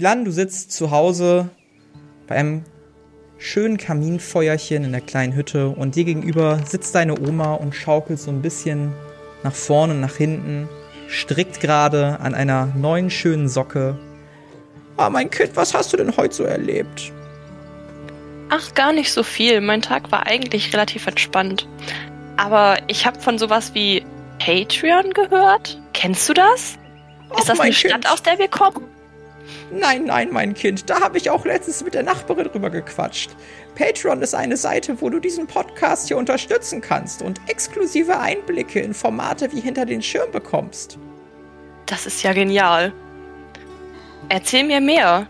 Philan, du sitzt zu Hause bei einem schönen Kaminfeuerchen in der kleinen Hütte und dir gegenüber sitzt deine Oma und schaukelt so ein bisschen nach vorne und nach hinten, strickt gerade an einer neuen schönen Socke. Ah, mein Kind, was hast du denn heute so erlebt? Ach, gar nicht so viel. Mein Tag war eigentlich relativ entspannt. Aber ich habe von sowas wie Patreon gehört. Kennst du das? Ach, Ist das eine Stadt, Kind. aus der wir kommen? Nein, nein, mein Kind, da habe ich auch letztens mit der Nachbarin drüber gequatscht. Patreon ist eine Seite, wo du diesen Podcast hier unterstützen kannst und exklusive Einblicke in Formate wie hinter den Schirm bekommst. Das ist ja genial. Erzähl mir mehr.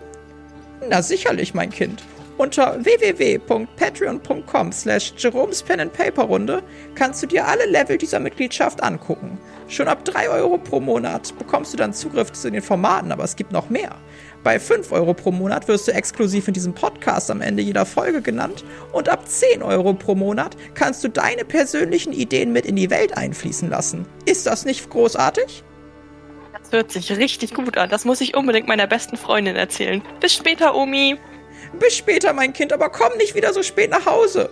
Na sicherlich, mein Kind. Unter www.patreon.com slash Jerome's Pen and Paper Runde kannst du dir alle Level dieser Mitgliedschaft angucken. Schon ab 3 Euro pro Monat bekommst du dann Zugriff zu den Formaten, aber es gibt noch mehr. Bei 5 Euro pro Monat wirst du exklusiv in diesem Podcast am Ende jeder Folge genannt und ab 10 Euro pro Monat kannst du deine persönlichen Ideen mit in die Welt einfließen lassen. Ist das nicht großartig? Das hört sich richtig gut an. Das muss ich unbedingt meiner besten Freundin erzählen. Bis später, Omi. Bis später, mein Kind, aber komm nicht wieder so spät nach Hause.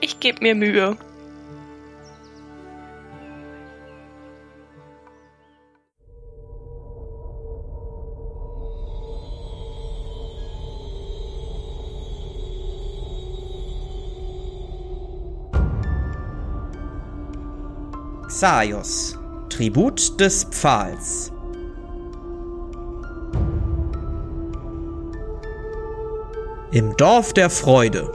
Ich gebe mir Mühe. Xaios, Tribut des Pfahls. Im Dorf der Freude.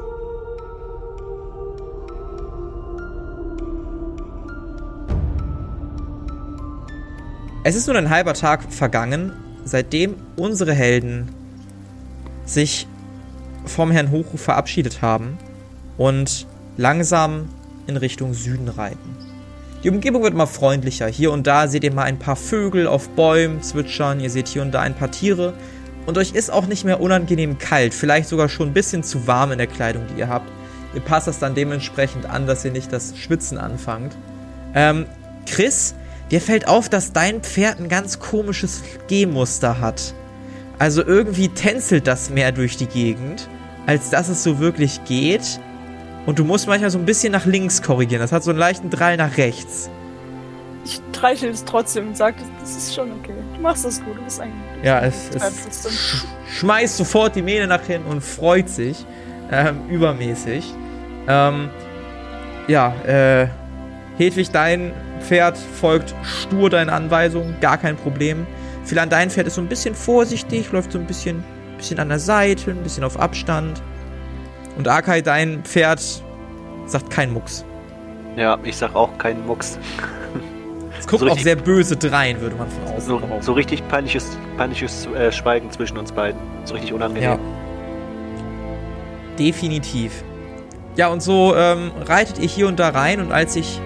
Es ist nun ein halber Tag vergangen, seitdem unsere Helden sich vom Herrn Hochruf verabschiedet haben und langsam in Richtung Süden reiten. Die Umgebung wird immer freundlicher. Hier und da seht ihr mal ein paar Vögel auf Bäumen zwitschern. Ihr seht hier und da ein paar Tiere. Und euch ist auch nicht mehr unangenehm kalt. Vielleicht sogar schon ein bisschen zu warm in der Kleidung, die ihr habt. Ihr passt das dann dementsprechend an, dass ihr nicht das Schwitzen anfangt. Ähm, Chris, dir fällt auf, dass dein Pferd ein ganz komisches Gehmuster hat. Also irgendwie tänzelt das mehr durch die Gegend, als dass es so wirklich geht. Und du musst manchmal so ein bisschen nach links korrigieren. Das hat so einen leichten Drall nach rechts. Ich streichel es trotzdem und sage, das ist schon okay. Du machst das gut, du bist ein Ja, es, es sch schmeißt sofort die Mähne nach hinten und freut sich. Ähm, übermäßig. Ähm, ja, äh, Hedwig, dein Pferd folgt stur deinen Anweisungen, gar kein Problem. Philan, dein Pferd ist so ein bisschen vorsichtig, läuft so ein bisschen, bisschen an der Seite, ein bisschen auf Abstand. Und Akai, dein Pferd sagt kein Mucks. Ja, ich sag auch keinen Mucks. Guckt So auch richtig- sehr böse drein, würde man von außen So, so richtig peinliches, peinliches äh, Schweigen zwischen uns beiden. So richtig unangenehm. Ja. Definitiv. Ja, und so ähm, reitet ihr hier und da rein und als sich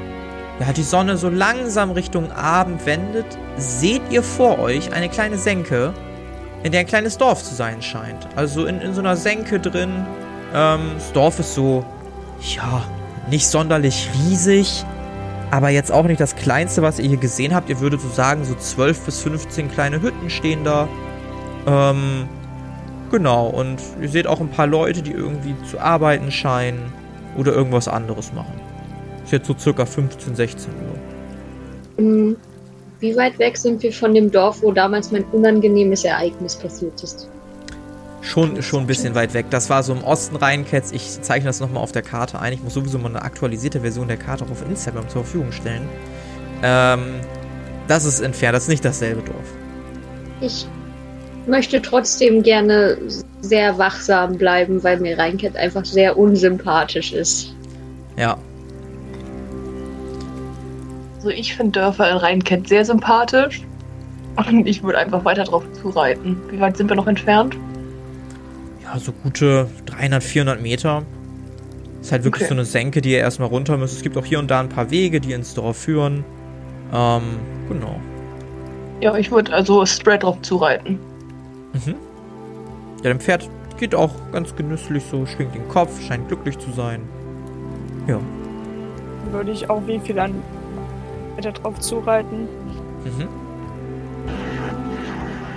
ja, die Sonne so langsam Richtung Abend wendet, seht ihr vor euch eine kleine Senke, in der ein kleines Dorf zu sein scheint. Also in, in so einer Senke drin. Ähm, das Dorf ist so, ja, nicht sonderlich riesig, aber jetzt auch nicht das kleinste, was ihr hier gesehen habt. Ihr würdet so sagen, so 12 bis 15 kleine Hütten stehen da. Ähm, Genau, und ihr seht auch ein paar Leute, die irgendwie zu arbeiten scheinen oder irgendwas anderes machen. Ist jetzt so circa 15, 16 Uhr. Mm, Wie weit weg sind wir von dem Dorf, wo damals mein unangenehmes Ereignis passiert ist? Schon, schon ein bisschen weit weg. Das war so im Osten Rheinketz. Ich zeichne das nochmal auf der Karte ein. Ich muss sowieso mal eine aktualisierte Version der Karte auch auf Instagram zur Verfügung stellen. Ähm, das ist entfernt, das ist nicht dasselbe Dorf. Ich möchte trotzdem gerne sehr wachsam bleiben, weil mir Rheinket einfach sehr unsympathisch ist. Ja, Also ich finde Dörfer in Rheinkett sehr sympathisch. Und ich würde einfach weiter drauf zureiten. Wie weit sind wir noch entfernt? Ja, so gute 300, 400 Meter. Ist halt wirklich Okay. so eine Senke, die ihr erstmal runter müsst. Es gibt auch hier und da ein paar Wege, die ins Dorf führen. Ähm, genau. Ja, ich würde also straight drauf zureiten. Mhm. Ja, dem Pferd geht auch ganz genüsslich so, schwingt den Kopf, scheint glücklich zu sein. Ja. Würde ich auch wie viel dann weiter drauf zureiten. Mhm.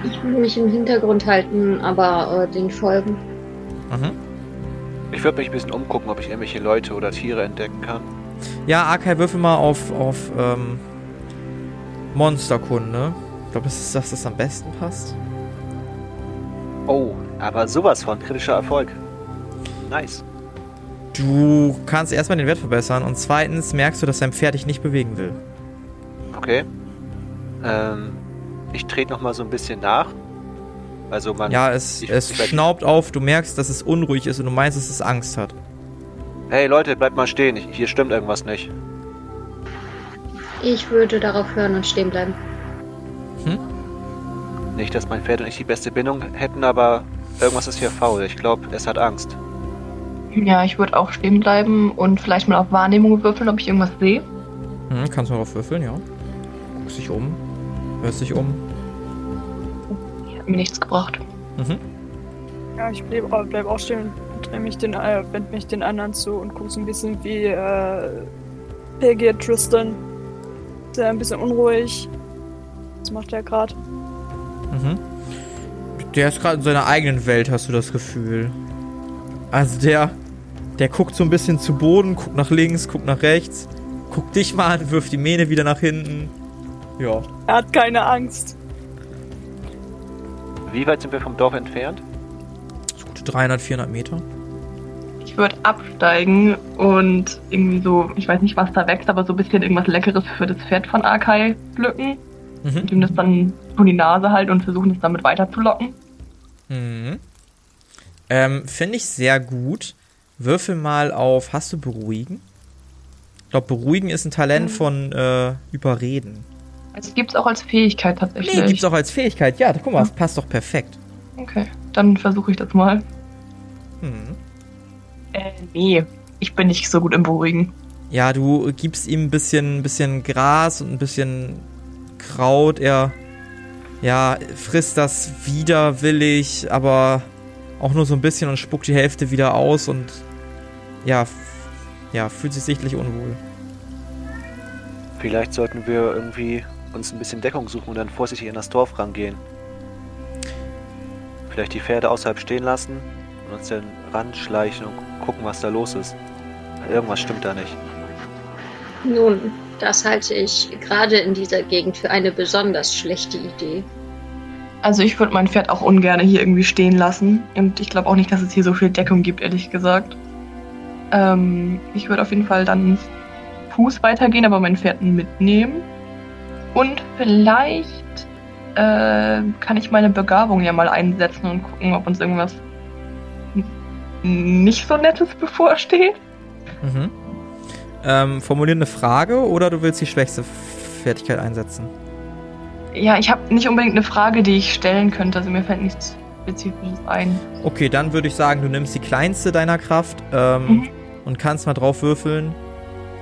Ich will mich im Hintergrund halten, aber äh, den folgen. Mhm. Ich würde mich ein bisschen umgucken, ob ich irgendwelche Leute oder Tiere entdecken kann. Ja, Arkai, würfel mal auf, auf ähm, Monsterkunde. Ich glaube, das ist das, das am besten passt. Oh, aber sowas von kritischer Erfolg. Nice. Du kannst erstmal den Wert verbessern und zweitens merkst du, dass dein Pferd dich nicht bewegen will. Okay. Ähm, ich trete noch mal so ein bisschen nach. Also man. Ja, es, es schnaubt auf, du merkst, dass es unruhig ist und du meinst, dass es Angst hat. Hey Leute, bleibt mal stehen. Hier stimmt irgendwas nicht. Ich würde darauf hören und stehen bleiben. Nicht, dass mein Pferd und ich die beste Bindung hätten, aber irgendwas ist hier faul. Ich glaube, es hat Angst. Ja, ich würde auch stehen bleiben und vielleicht mal auf Wahrnehmung würfeln, ob ich irgendwas sehe. Hm, kannst du darauf würfeln, ja. Guckst dich um, hörst dich um. Hat mir nichts gebracht. Mhm. Ja, ich bleib, bleib auch stehen und dreh mich den, äh, wend mich den anderen zu und guck so ein bisschen wie äh, Peggy Tristan. Ist er ein bisschen unruhig. Was macht er gerade? Mhm. Der ist gerade in seiner eigenen Welt, hast du das Gefühl. Also der, der guckt so ein bisschen zu Boden, guckt nach links, guckt nach rechts, guckt dich mal an, wirft die Mähne wieder nach hinten. Ja. Er hat keine Angst. Wie weit sind wir vom Dorf entfernt? So gute 300, 400 Meter. Ich würde absteigen und irgendwie so, ich weiß nicht, was da wächst, aber so ein bisschen irgendwas Leckeres für das Pferd von Arkai pflücken. Mhm. Und ihm das dann vor die Nase halten und versuchen, es damit weiterzulocken. Mhm. Ähm, finde ich sehr gut. Würfel mal auf, hast du beruhigen? Ich glaube, beruhigen ist ein Talent von äh, überreden. Also gibt es auch als Fähigkeit tatsächlich. Nee, gibt's auch als Fähigkeit. Ja, guck mal, das passt doch perfekt. Okay, dann versuche ich das mal. Mhm. Äh, nee, ich bin nicht so gut im Beruhigen. Ja, du gibst ihm ein bisschen, bisschen Gras und ein bisschen Kraut. Er, ja, frisst das widerwillig, aber auch nur so ein bisschen und spuckt die Hälfte wieder aus und ja, ja, fühlt sich sichtlich unwohl. Vielleicht sollten wir irgendwie uns ein bisschen Deckung suchen und dann vorsichtig in das Dorf rangehen. Vielleicht die Pferde außerhalb stehen lassen und uns dann ranschleichen und gucken, was da los ist. Irgendwas stimmt da nicht. Nun, das halte ich gerade in dieser Gegend für eine besonders schlechte Idee. Also ich würde mein Pferd auch ungern hier irgendwie stehen lassen. Und ich glaube auch nicht, dass es hier so viel Deckung gibt, ehrlich gesagt. Ähm, ich würde auf jeden Fall dann Fuß weitergehen, aber mein Pferd mitnehmen. Und vielleicht äh, kann ich meine Begabung ja mal einsetzen und gucken, ob uns irgendwas nicht so Nettes bevorsteht. Mhm. Ähm, formulier eine Frage oder du willst die schwächste Fertigkeit einsetzen? Ja, ich habe nicht unbedingt eine Frage, die ich stellen könnte. Also mir fällt nichts Spezifisches ein. Okay, dann würde ich sagen, du nimmst die kleinste deiner Kraft ähm, Mhm. und kannst mal drauf würfeln.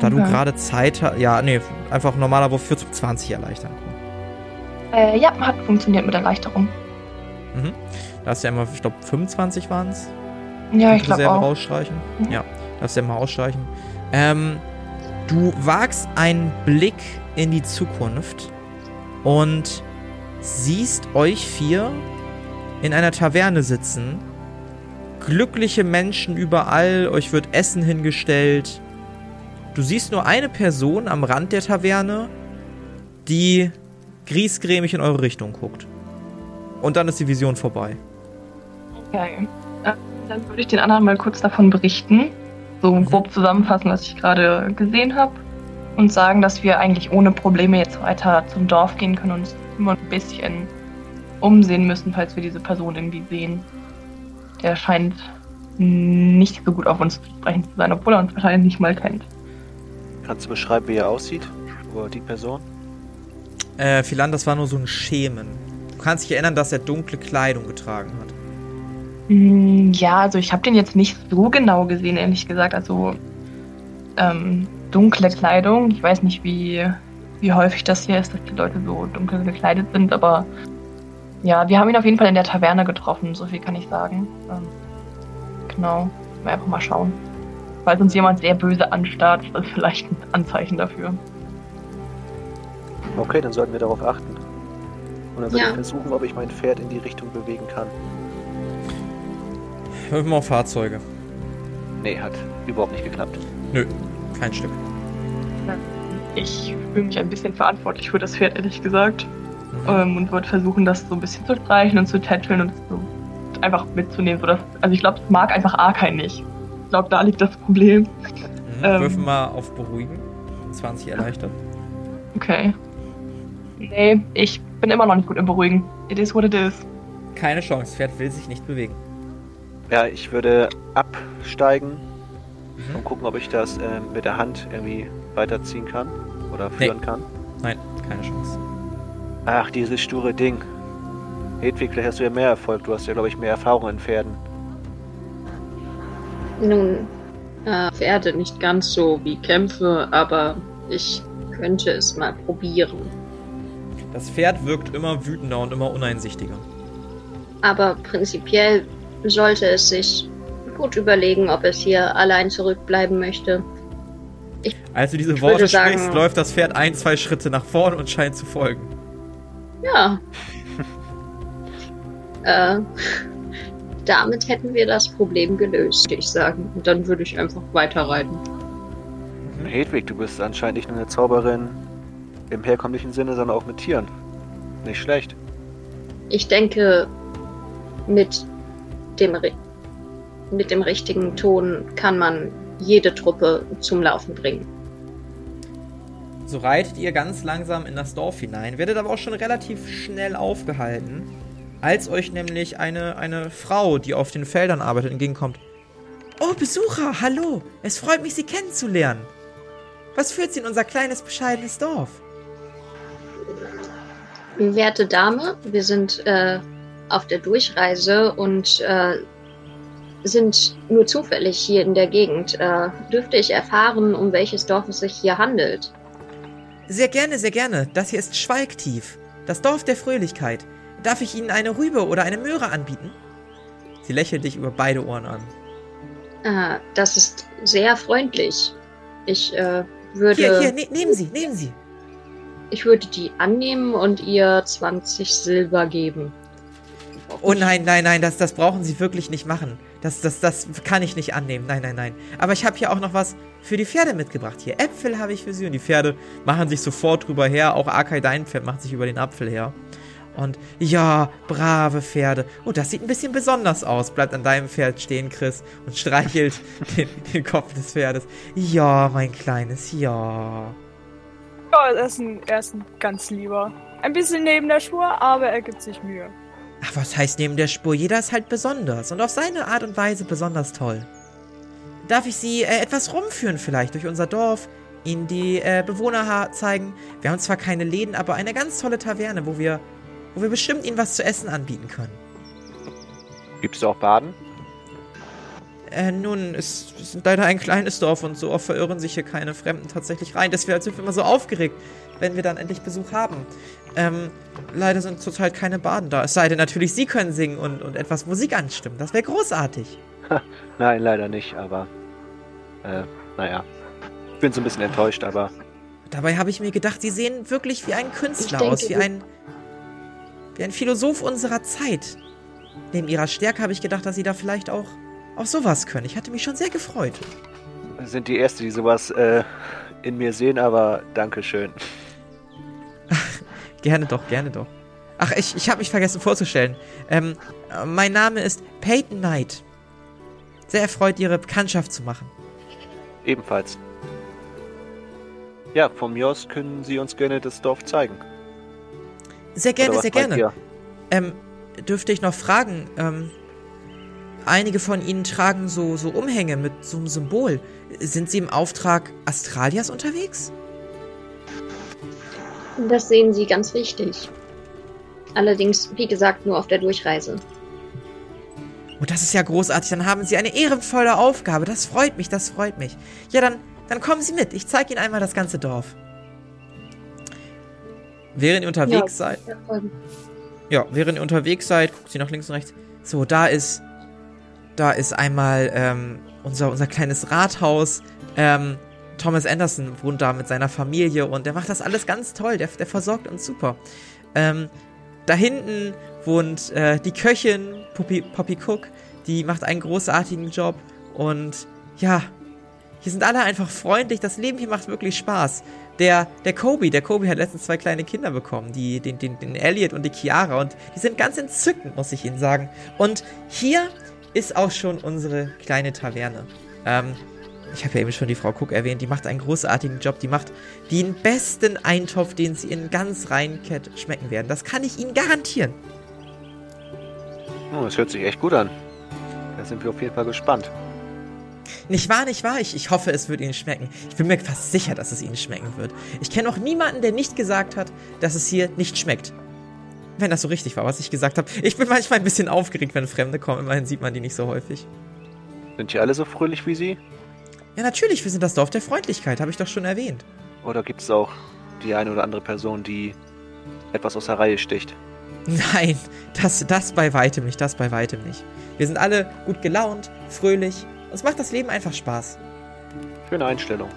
Da du Okay. gerade Zeit hast. Ja, nee, einfach normaler Wurf für 20 erleichtern. Äh, ja, hat funktioniert mit Erleichterung. Mhm. Da hast du ja immer, ich glaube, 25 waren es. Ja, ich glaube auch. rausstreichen. Mhm. Ja, darfst du ja mal ausstreichen. Ähm, du wagst einen Blick in die Zukunft und siehst euch vier in einer Taverne sitzen. Glückliche Menschen überall, euch wird Essen hingestellt. Du siehst nur eine Person am Rand der Taverne, die griesgrämig in eure Richtung guckt. Und dann ist die Vision vorbei. Okay. Äh, Dann würde ich den anderen mal kurz davon berichten. So Mhm. grob zusammenfassen, was ich gerade gesehen habe. Und sagen, dass wir eigentlich ohne Probleme jetzt weiter zum Dorf gehen können und uns immer ein bisschen umsehen müssen, falls wir diese Person irgendwie sehen. Der scheint nicht so gut auf uns zu sprechen zu sein, obwohl er uns wahrscheinlich nicht mal kennt. Kannst du beschreiben, wie er aussieht? Oder die Person? Äh, Philan, das war nur so ein Schemen. Du kannst dich erinnern, dass er dunkle Kleidung getragen hat. Mm, Ja, also ich habe den jetzt nicht so genau gesehen, ehrlich gesagt. Also ähm, dunkle Kleidung. Ich weiß nicht, wie, wie häufig das hier ist, dass die Leute so dunkel gekleidet sind, aber ja, wir haben ihn auf jeden Fall in der Taverne getroffen, so viel kann ich sagen. Ähm, genau, wir einfach mal schauen. Falls uns jemand sehr böse anstarrt, ist das vielleicht ein Anzeichen dafür. Okay, dann sollten wir darauf achten. Und dann würde Ja. ich versuchen, ob ich mein Pferd in die Richtung bewegen kann. Wirf mal auf Fahrzeuge. Nee, hat überhaupt nicht geklappt. Nö, kein Stück. Ich fühle mich ein bisschen verantwortlich für das Pferd, ehrlich gesagt. Mhm. Ähm, und würde versuchen, das so ein bisschen zu streichen und zu tätscheln und so einfach mitzunehmen. Also ich glaube, es mag einfach Arkai nicht. Ich glaube, da liegt das Problem. Mhm. ähm, Würfel mal auf Beruhigen. 20 erleichtert. Okay. Nee, ich bin immer noch nicht gut im Beruhigen. It is what it is. Keine Chance, das Pferd will sich nicht bewegen. Ja, ich würde absteigen Mhm. und gucken, ob ich das ähm, mit der Hand irgendwie weiterziehen kann oder Nee. führen kann. Nein, keine Chance. Ach, dieses sture Ding. Hedwig, vielleicht hast du ja mehr Erfolg. Du hast ja, glaube ich, mehr Erfahrung in Pferden. Nun, äh, Pferde nicht ganz so wie Kämpfe, aber ich könnte es mal probieren. Das Pferd wirkt immer wütender und immer uneinsichtiger. Aber prinzipiell sollte es sich gut überlegen, ob es hier allein zurückbleiben möchte. Als du diese Ich Worte sagen- sprichst, läuft das Pferd ein, zwei Schritte nach vorne und scheint zu folgen. Ja. äh, damit hätten wir das Problem gelöst, würde ich sagen. Und dann würde ich einfach weiterreiten. Hedwig, du bist anscheinend nicht nur eine Zauberin im herkömmlichen Sinne, sondern auch mit Tieren. Nicht schlecht. Ich denke, mit dem, mit dem richtigen Ton kann man jede Truppe zum Laufen bringen. So reitet ihr ganz langsam in das Dorf hinein, werdet aber auch schon relativ schnell aufgehalten, als euch nämlich eine, eine Frau, die auf den Feldern arbeitet, entgegenkommt. Oh, Besucher, hallo! Es freut mich, Sie kennenzulernen. Was führt Sie in unser kleines, bescheidenes Dorf? Werte Dame, wir sind äh, auf der Durchreise und äh, sind nur zufällig hier in der Gegend. Äh, dürfte ich erfahren, um welches Dorf es sich hier handelt? Sehr gerne, sehr gerne. Das hier ist Schweigtief, das Dorf der Fröhlichkeit. Darf ich Ihnen eine Rübe oder eine Möhre anbieten? Sie lächelt dich über beide Ohren an. Äh, das ist sehr freundlich. Ich äh, würde, Hier, hier, ne nehmen Sie, nehmen Sie. ich würde die annehmen und ihr 20 Silber geben. Oh nein, nein, nein, das, das brauchen Sie wirklich nicht machen. Das, das, das kann ich nicht annehmen. Nein, nein, nein. Aber ich habe hier auch noch was für die Pferde mitgebracht. Hier, Äpfel habe ich für Sie. Und die Pferde machen sich sofort drüber her. Auch Akai, dein Pferd, macht sich über den Apfel her. Und ja, brave Pferde. Oh, das sieht ein bisschen besonders aus. Bleibt an deinem Pferd stehen, Chris, und streichelt den, den Kopf des Pferdes. Ja, mein Kleines, ja. Ja, er ist, ein, er ist ein ganz lieber. Ein bisschen neben der Spur, aber er gibt sich Mühe. Ach, was heißt neben der Spur? Jeder ist halt besonders und auf seine Art und Weise besonders toll. Darf ich Sie äh, etwas rumführen vielleicht durch unser Dorf? Ihnen die äh, Bewohner zeigen? Wir haben zwar keine Läden, aber eine ganz tolle Taverne, wo wir, wo wir bestimmt Ihnen was zu essen anbieten können. Gibt es auch Baden? Äh, nun, es, es ist leider ein kleines Dorf und so oft verirren sich hier keine Fremden tatsächlich rein. Deswegen sind wir immer so aufgeregt, wenn wir dann endlich Besuch haben. Ähm, leider sind zurzeit keine Baden da. Es sei denn natürlich, Sie können singen und, und etwas Musik anstimmen. Das wäre großartig. Nein, leider nicht, aber. Äh, naja. Ich bin so ein bisschen enttäuscht, aber. Dabei habe ich mir gedacht, sie sehen wirklich wie ein Künstler denke, aus, wie ein, wie ein Philosoph unserer Zeit. Neben ihrer Stärke habe ich gedacht, dass sie da vielleicht auch, auch sowas können. Ich hatte mich schon sehr gefreut. Sind die Erste, die sowas äh, in mir sehen, aber Dankeschön. Gerne doch, gerne doch. Ach, ich, ich habe mich vergessen vorzustellen. Ähm, äh, mein Name ist Peyton Knight. Sehr erfreut, Ihre Bekanntschaft zu machen. Ebenfalls. Ja, von mir aus können Sie uns gerne das Dorf zeigen. Sehr gerne, sehr gerne. Ähm, dürfte ich noch fragen, ähm, einige von Ihnen tragen so, so Umhänge mit so einem Symbol. Sind Sie im Auftrag Astralias unterwegs? Das sehen Sie ganz richtig. Allerdings, wie gesagt, nur auf der Durchreise. Oh, das ist ja großartig. Dann haben Sie eine ehrenvolle Aufgabe. Das freut mich, das freut mich. Ja, dann, dann kommen Sie mit. Ich zeige Ihnen einmal das ganze Dorf. Während ihr unterwegs seid, ja, während ihr unterwegs seid, guckt sie nach links und rechts. So, da ist, da ist einmal ähm, unser, unser kleines Rathaus. Ähm, Thomas Anderson wohnt da mit seiner Familie und der macht das alles ganz toll. Der, der versorgt uns super. Ähm, da hinten wohnt äh, die Köchin, Poppy, Poppy Cook, die macht einen großartigen Job. Und ja, hier sind alle einfach freundlich. Das Leben hier macht wirklich Spaß. Der, der Kobe, der Kobe hat letztens zwei kleine Kinder bekommen, die, den, den, den Elliot und die Chiara. Und die sind ganz entzückend, muss ich Ihnen sagen. Und hier ist auch schon unsere kleine Taverne. Ähm, ich habe ja eben schon die Frau Cook erwähnt, die macht einen großartigen Job. Die macht den besten Eintopf, den Sie in ganz Rheinkett schmecken werden. Das kann ich Ihnen garantieren. Oh, das hört sich echt gut an. Da sind wir auf jeden Fall gespannt. Nicht wahr, nicht wahr? Ich, ich hoffe, es wird Ihnen schmecken. Ich bin mir fast sicher, dass es Ihnen schmecken wird. Ich kenne auch niemanden, der nicht gesagt hat, dass es hier nicht schmeckt. Wenn das so richtig war, was ich gesagt habe. Ich bin manchmal ein bisschen aufgeregt, wenn Fremde kommen. Immerhin sieht man die nicht so häufig. Sind die alle so fröhlich wie Sie? Ja, natürlich, wir sind das Dorf der Freundlichkeit, habe ich doch schon erwähnt. Oder gibt es auch die eine oder andere Person, die etwas aus der Reihe sticht? Nein, das, das bei weitem nicht, das bei weitem nicht. Wir sind alle gut gelaunt, fröhlich. Uns macht das Leben einfach Spaß. Schöne Einstellung.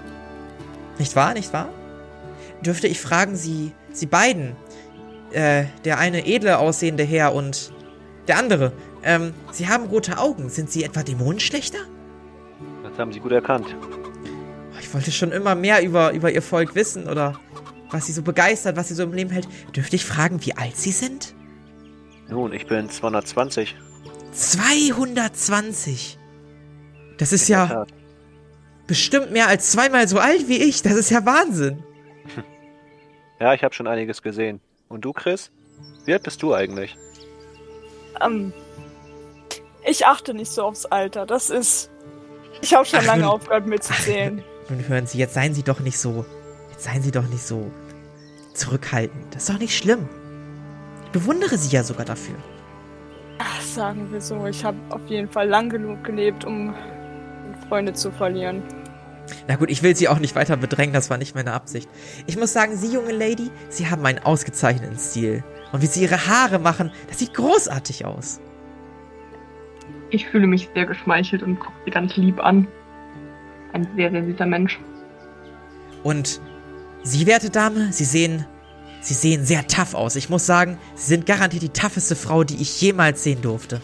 Nicht wahr, nicht wahr? Dürfte ich fragen, Sie, Sie beiden, äh, der eine edle aussehende Herr und der andere, ähm, Sie haben rote Augen. Sind Sie etwa Dämonenschlechter? Das haben Sie gut erkannt. Oh, Ich wollte schon immer mehr über, über Ihr Volk wissen oder was Sie so begeistert, was Sie so im Leben hält. Dürfte ich fragen, wie alt Sie sind? Nun, ich bin 220. 220. Das ist ja Tat. bestimmt mehr als zweimal so alt wie ich. Das ist ja Wahnsinn. Ja, ich habe schon einiges gesehen. Und du, Chris? Wie alt bist du eigentlich? Ähm, ich achte nicht so aufs Alter. Das ist. Ich habe schon Ach, lange nun- aufgehört mitzuzählen. Nun hören Sie, jetzt seien Sie doch nicht so. Jetzt seien Sie doch nicht so zurückhaltend. Das ist doch nicht schlimm. Ich bewundere Sie ja sogar dafür. Ach, sagen wir so, ich habe auf jeden Fall lang genug gelebt, um Freunde zu verlieren. Na gut, ich will Sie auch nicht weiter bedrängen, das war nicht meine Absicht. Ich muss sagen, Sie, junge Lady, Sie haben einen ausgezeichneten Stil. Und wie Sie Ihre Haare machen, das sieht großartig aus. Ich fühle mich sehr geschmeichelt und gucke sie ganz lieb an. Ein sehr, sehr süßer Mensch. Und Sie, werte Dame, Sie sehen, Sie sehen sehr tough aus. Ich muss sagen, Sie sind garantiert die tougheste Frau, die ich jemals sehen durfte.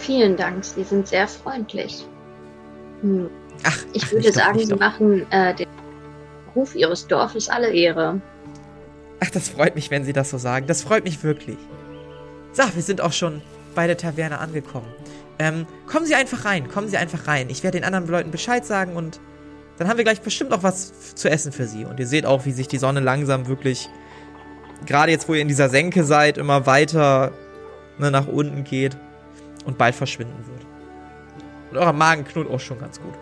Vielen Dank, Sie sind sehr freundlich. Hm. Ach, Ich ach, würde doch, sagen, nicht Sie doch. machen äh, den Ruf Ihres Dorfes alle Ehre. Ach, das freut mich, wenn Sie das so sagen. Das freut mich wirklich. So, wir sind auch schon bei der Taverne angekommen. Ähm, kommen Sie einfach rein, kommen Sie einfach rein. Ich werde den anderen Leuten Bescheid sagen und dann haben wir gleich bestimmt auch was zu essen für Sie. Und ihr seht auch, wie sich die Sonne langsam wirklich, gerade jetzt, wo ihr in dieser Senke seid, immer weiter ne, nach unten geht und bald verschwinden wird. Und euer Magen knurrt auch schon ganz gut.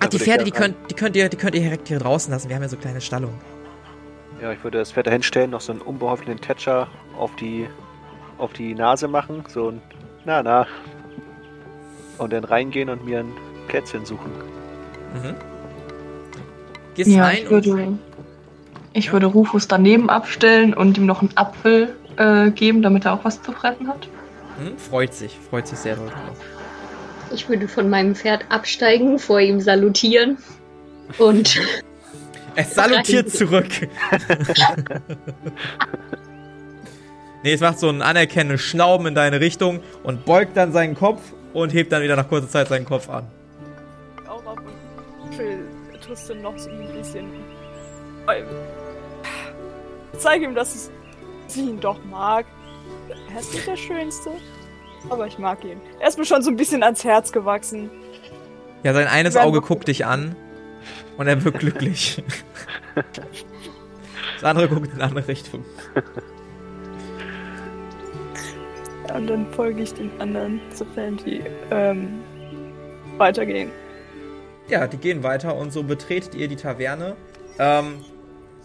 Ach, die würde ich Pferde, die könnt, die, könnt ihr, die könnt ihr direkt hier draußen lassen. Wir haben ja so kleine Stallungen. Ja, ich würde das Pferd da hinstellen, noch so einen unbeholfenen Tätscher auf die, auf die Nase machen. So ein Na, na. Und dann reingehen und mir ein Plätzchen suchen. Mhm. Gehst Ja, rein ich und würde, ich Ja. würde Rufus daneben abstellen und ihm noch einen Apfel äh, geben, damit er auch was zu fressen hat. Hm, freut sich, freut sich sehr doll drauf. Ich würde von meinem Pferd absteigen, vor ihm salutieren und Es salutiert zurück. nee, es macht so einen anerkennenden Schnauben in deine Richtung und beugt dann seinen Kopf und hebt dann wieder nach kurzer Zeit seinen Kopf an. Auch chill Tristan noch so ein bisschen. Zeige ihm, dass es- sie ihn doch mag. Er ist nicht der Schönste, aber ich mag ihn. Er ist mir schon so ein bisschen ans Herz gewachsen. Ja, sein eines Auge guckt dich an und er wird glücklich. Das andere guckt in eine andere Richtung. Und dann folge ich den anderen, sofern die ähm, weitergehen. Ja, die gehen weiter und so betretet ihr die Taverne. Ähm,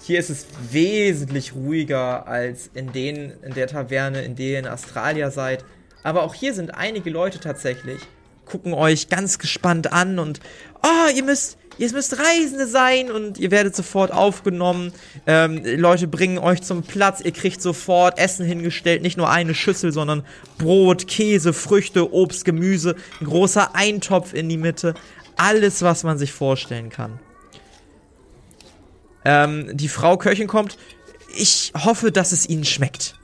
hier ist es wesentlich ruhiger als in den, in der Taverne, in der ihr in Australia seid. Aber auch hier sind einige Leute tatsächlich, gucken euch ganz gespannt an und, oh, ihr müsst, ihr müsst Reisende sein und ihr werdet sofort aufgenommen. Ähm, Leute bringen euch zum Platz, ihr kriegt sofort Essen hingestellt, nicht nur eine Schüssel, sondern Brot, Käse, Früchte, Obst, Gemüse, ein großer Eintopf in die Mitte. Alles, was man sich vorstellen kann. Ähm, die Frau Köchin kommt. ich hoffe, dass es Ihnen schmeckt.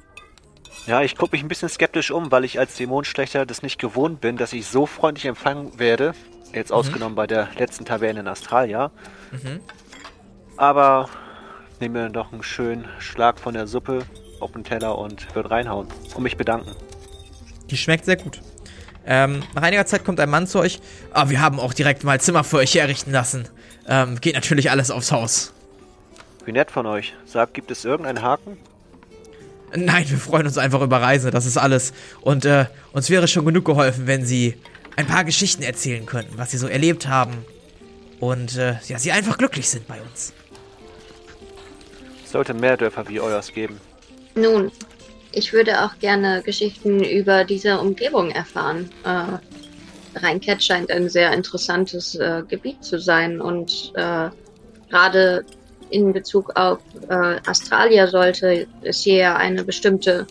Ja, ich gucke mich ein bisschen skeptisch um, weil ich als Dämonenschlechter das nicht gewohnt bin, dass ich so freundlich empfangen werde. Jetzt ausgenommen bei der letzten Taverne in Australia. Mhm. Aber nehme mir noch einen schönen Schlag von der Suppe auf den Teller und würde reinhauen und mich bedanken. Die schmeckt sehr gut. Ähm, nach einiger Zeit kommt ein Mann zu euch. Ah, wir haben auch direkt mal Zimmer für euch herrichten lassen. Ähm, geht natürlich alles aufs Haus. Wie nett von euch. Sagt, gibt es irgendeinen Haken? Nein, wir freuen uns einfach über Reise, das ist alles. Und äh, uns wäre schon genug geholfen, wenn Sie ein paar Geschichten erzählen könnten, was Sie so erlebt haben. Und äh, ja, Sie einfach glücklich sind bei uns. Es sollte mehr Dörfer wie euers geben. Nun, ich würde auch gerne Geschichten über diese Umgebung erfahren. Äh, Rheinket scheint ein sehr interessantes äh, Gebiet zu sein und äh, gerade in Bezug auf äh, Australia sollte es hier eine bestimmte.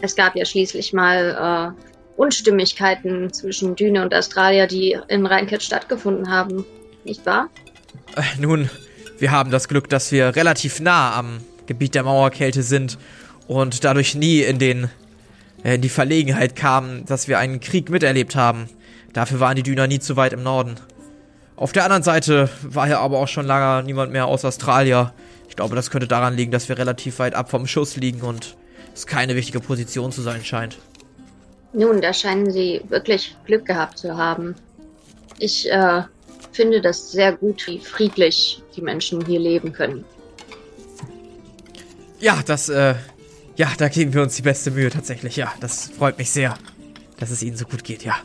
Es gab ja schließlich mal äh, Unstimmigkeiten zwischen Düne und Australia, die in Rheinket stattgefunden haben, nicht wahr? Äh, nun, wir haben das Glück, dass wir relativ nah am Gebiet der Mauerkälte sind und dadurch nie in den äh, in die Verlegenheit kamen, dass wir einen Krieg miterlebt haben. Dafür waren die Düner nie zu weit im Norden. Auf der anderen Seite war ja aber auch schon lange niemand mehr aus Australien. Ich glaube, das könnte daran liegen, dass wir relativ weit ab vom Schuss liegen und es keine wichtige Position zu sein scheint. Nun, da scheinen Sie wirklich Glück gehabt zu haben. Ich äh, finde das sehr gut, wie friedlich die Menschen hier leben können. Ja, das, äh, ja, da geben wir uns die beste Mühe tatsächlich. Ja, das freut mich sehr, dass es Ihnen so gut geht, ja.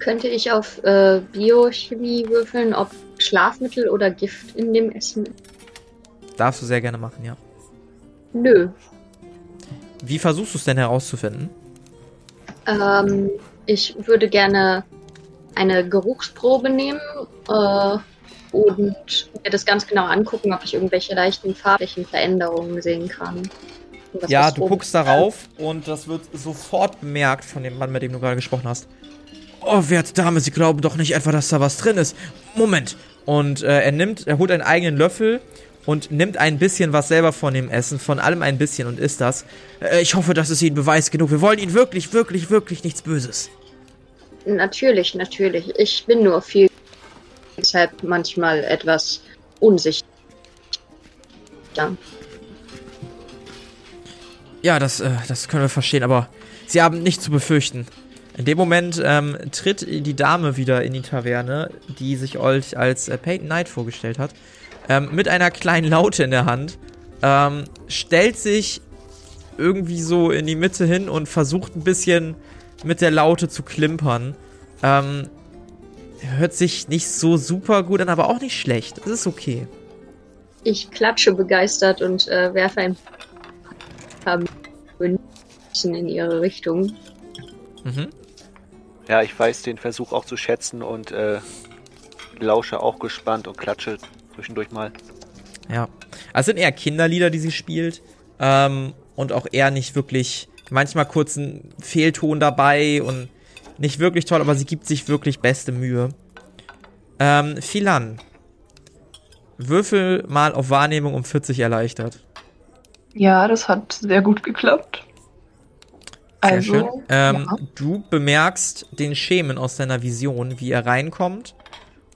Könnte ich auf äh, Biochemie würfeln, ob Schlafmittel oder Gift in dem Essen ist? Darfst du sehr gerne machen, ja. Nö. Wie versuchst du es denn herauszufinden? Ähm, ich würde gerne eine Geruchsprobe nehmen äh, und mir das ganz genau angucken, ob ich irgendwelche leichten farblichen Veränderungen sehen kann. Ja, du guckst darauf und das wird sofort bemerkt von dem Mann, mit dem du gerade gesprochen hast. Oh, werte Dame, Sie glauben doch nicht etwa, dass da was drin ist. Moment. Und äh, er nimmt, er holt einen eigenen Löffel und nimmt ein bisschen was selber von dem Essen, von allem ein bisschen und isst das. Äh, ich hoffe, das ist Ihnen Beweis genug. Wir wollen Ihnen wirklich, wirklich, wirklich nichts Böses. Natürlich, natürlich. Ich bin nur viel, deshalb manchmal etwas unsicher. Ja. Ja, das, äh, das können wir verstehen, aber Sie haben nichts zu befürchten. In dem Moment ähm, tritt die Dame wieder in die Taverne, die sich euch als äh, Peyton Knight vorgestellt hat, ähm, mit einer kleinen Laute in der Hand, ähm, stellt sich irgendwie so in die Mitte hin und versucht ein bisschen mit der Laute zu klimpern. Ähm, hört sich nicht so super gut an, aber auch nicht schlecht. Es ist okay. Ich klatsche begeistert und äh, werfe ein paar Münzen in ihre Richtung. Mhm. Ja, ich weiß den Versuch auch zu schätzen und äh, lausche auch gespannt und klatsche zwischendurch mal. Ja. Also es sind eher Kinderlieder, die sie spielt. Ähm, und auch eher nicht wirklich, manchmal kurz ein Fehlton dabei und nicht wirklich toll, aber sie gibt sich wirklich beste Mühe. Ähm, Philan. Würfel mal auf Wahrnehmung um 40 erleichtert. Ja, das hat sehr gut geklappt. Sehr Also, schön. Ähm, ja. Du bemerkst den Schemen aus deiner Vision, wie er reinkommt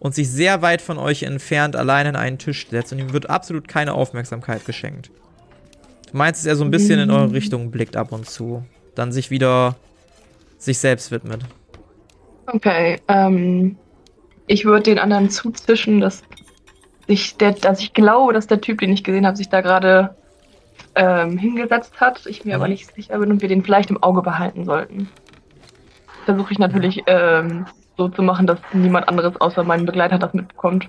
und sich sehr weit von euch entfernt allein an einen Tisch setzt und ihm wird absolut keine Aufmerksamkeit geschenkt. Du meinst, dass er so ein bisschen in eure Richtung blickt ab und zu, dann sich wieder sich selbst widmet. Okay, ähm, ich würde den anderen zuzischen, dass sich der, dass ich glaube, dass der Typ, den ich gesehen habe, sich da gerade ähm, hingesetzt hat. Ich mir Mhm. aber nicht sicher bin und wir den vielleicht im Auge behalten sollten. Versuche ich natürlich ähm, so zu machen, dass niemand anderes außer meinem Begleiter das mitbekommt.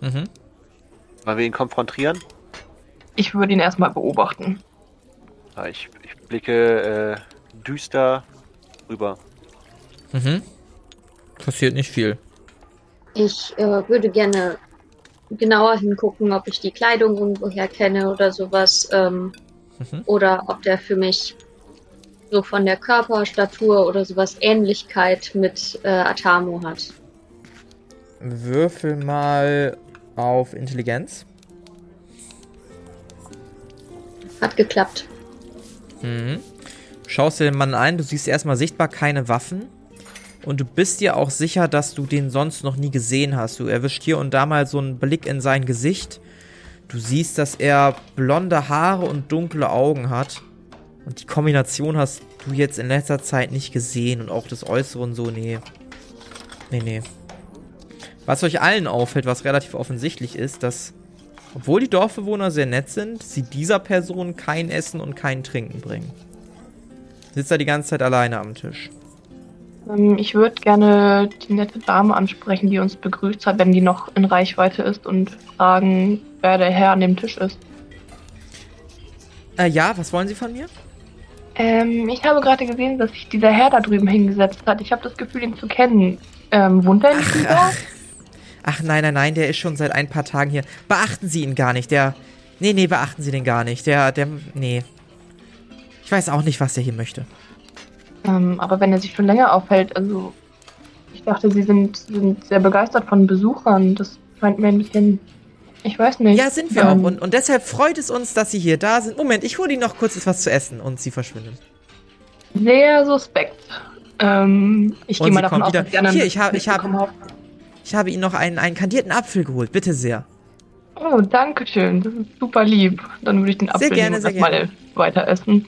Mhm. Wollen wir ihn konfrontieren? Ich würde ihn erstmal beobachten. Ja, ich, ich blicke äh, düster rüber. Mhm. Passiert nicht viel. Ich äh, würde gerne genauer hingucken, ob ich die Kleidung irgendwoher kenne oder sowas. Ähm, Mhm. Oder ob der für mich so von der Körperstatur oder sowas Ähnlichkeit mit äh, Atamo hat. Würfel mal auf Intelligenz. Hat geklappt. Mhm. Schaust dir den Mann ein, du siehst erstmal sichtbar keine Waffen. Und du bist dir auch sicher, dass du den sonst noch nie gesehen hast. Du erwischt hier und da mal so einen Blick in sein Gesicht. Du siehst, dass er blonde Haare und dunkle Augen hat. Und die Kombination hast du jetzt in letzter Zeit nicht gesehen. Und auch das Äußere und so, nee. Nee, nee. Was euch allen auffällt, was relativ offensichtlich ist, dass, obwohl die Dorfbewohner sehr nett sind, sie dieser Person kein Essen und kein Trinken bringen. Sitzt er die ganze Zeit alleine am Tisch. Ähm, ich würde gerne die nette Dame ansprechen, die uns begrüßt hat, wenn die noch in Reichweite ist und fragen, wer der Herr an dem Tisch ist. Äh, ja, was wollen Sie von mir? Ähm, ich habe gerade gesehen, dass sich dieser Herr da drüben hingesetzt hat. Ich habe das Gefühl, ihn zu kennen. Ähm, wohnt er nicht? Ach, ach nein, nein, nein, der ist schon seit ein paar Tagen hier. Beachten Sie ihn gar nicht, der. Nee, nee, beachten Sie den gar nicht. Der, der. Nee. Ich weiß auch nicht, was der hier möchte. Ähm, aber wenn er sich schon länger aufhält, also ich dachte, sie sind, sind sehr begeistert von Besuchern. Das scheint mir ein bisschen, ich weiß nicht. Ja, sind wir Ähm, auch. Und, und deshalb freut es uns, dass Sie hier da sind. Moment, ich hole Ihnen noch kurz etwas zu essen und Sie verschwinden. Sehr suspekt. Ähm, ich gehe mal davon aus, wieder- dass die anderen Hier, ich hab- ich hab- haben. Ich habe Ihnen noch einen, einen kandierten Apfel geholt. Bitte sehr. Oh, danke schön. Das ist super lieb. Dann würde ich den Apfel gerne, nehmen sehr und erstmal weiter essen.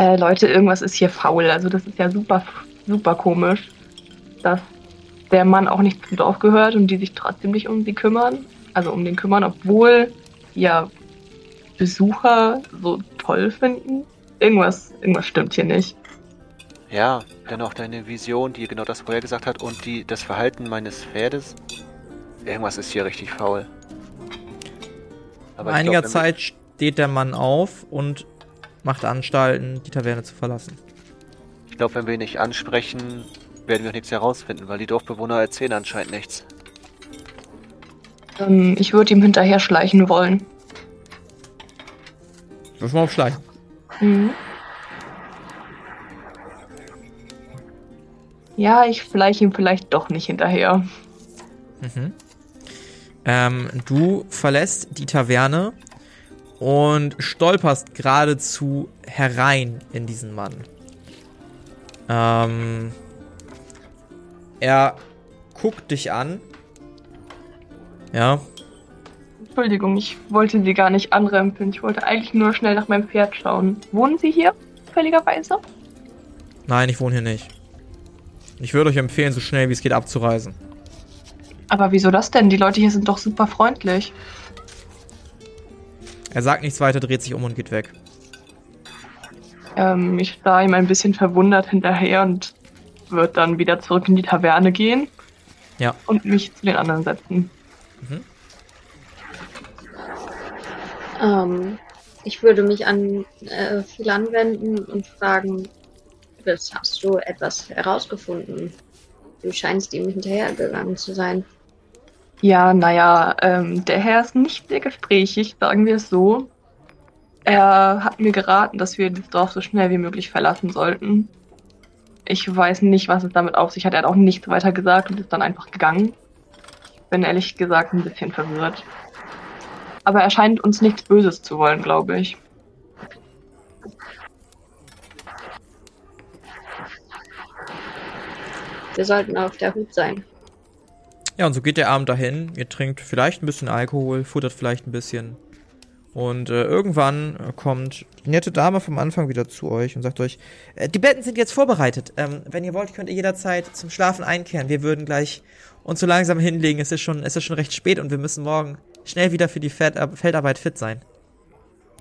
Äh, Leute, irgendwas ist hier faul. Also das ist ja super, super komisch, dass der Mann auch nicht zum Dorf gehört und die sich trotzdem nicht um sie kümmern. Also um den kümmern, obwohl ja Besucher so toll finden. Irgendwas, irgendwas stimmt hier nicht. Ja, dennoch deine Vision, die genau das vorher gesagt hat und die, das Verhalten meines Pferdes. Irgendwas ist hier richtig faul. Nach Aber einiger glaub, Zeit steht der Mann auf und macht Anstalten, die Taverne zu verlassen. Ich glaube, wenn wir ihn nicht ansprechen, werden wir auch nichts herausfinden, weil die Dorfbewohner erzählen anscheinend nichts. Ähm, ich würde ihm hinterher schleichen wollen. Wirf mal auf Schleichen. Mhm. Ja, ich schleiche ihm vielleicht doch nicht hinterher. Mhm. Ähm, du verlässt die Taverne und stolperst geradezu herein in diesen Mann. Ähm, er guckt dich an. Ja, Entschuldigung, ich wollte Sie gar nicht anrempeln. Ich wollte eigentlich nur schnell nach meinem Pferd schauen. Wohnen Sie hier, zufälligerweise? nein, ich wohne hier nicht. Ich würde euch empfehlen, so schnell wie es geht abzureisen. Aber wieso das denn? Die Leute hier sind doch super freundlich. Er sagt nichts weiter, dreht sich um und geht weg. Ähm, ich sah ihm ein bisschen verwundert hinterher und wird dann wieder zurück in die Taverne gehen. Ja. Und mich zu den anderen setzen. Ähm, ich würde mich an äh, Phil anwenden und fragen, was hast du etwas herausgefunden? Du scheinst ihm hinterhergegangen zu sein. Ja, naja, ähm, der Herr ist nicht sehr gesprächig, sagen wir es so. Er hat mir geraten, dass wir das Dorf so schnell wie möglich verlassen sollten. Ich weiß nicht, was es damit auf sich hat. Er hat auch nichts weiter gesagt und ist dann einfach gegangen. Ich bin ehrlich gesagt ein bisschen verwirrt. Aber er scheint uns nichts Böses zu wollen, glaube ich. Wir sollten auf der Hut sein. Ja, und so geht der Abend dahin. Ihr trinkt vielleicht ein bisschen Alkohol, futtert vielleicht ein bisschen. Und äh, irgendwann äh, kommt die nette Dame vom Anfang wieder zu euch und sagt euch, äh, die Betten sind jetzt vorbereitet. Ähm, wenn ihr wollt, könnt ihr jederzeit zum Schlafen einkehren. Wir würden gleich uns so langsam hinlegen. Es ist schon, es ist schon recht spät und wir müssen morgen schnell wieder für die Feldar Feldarbeit fit sein.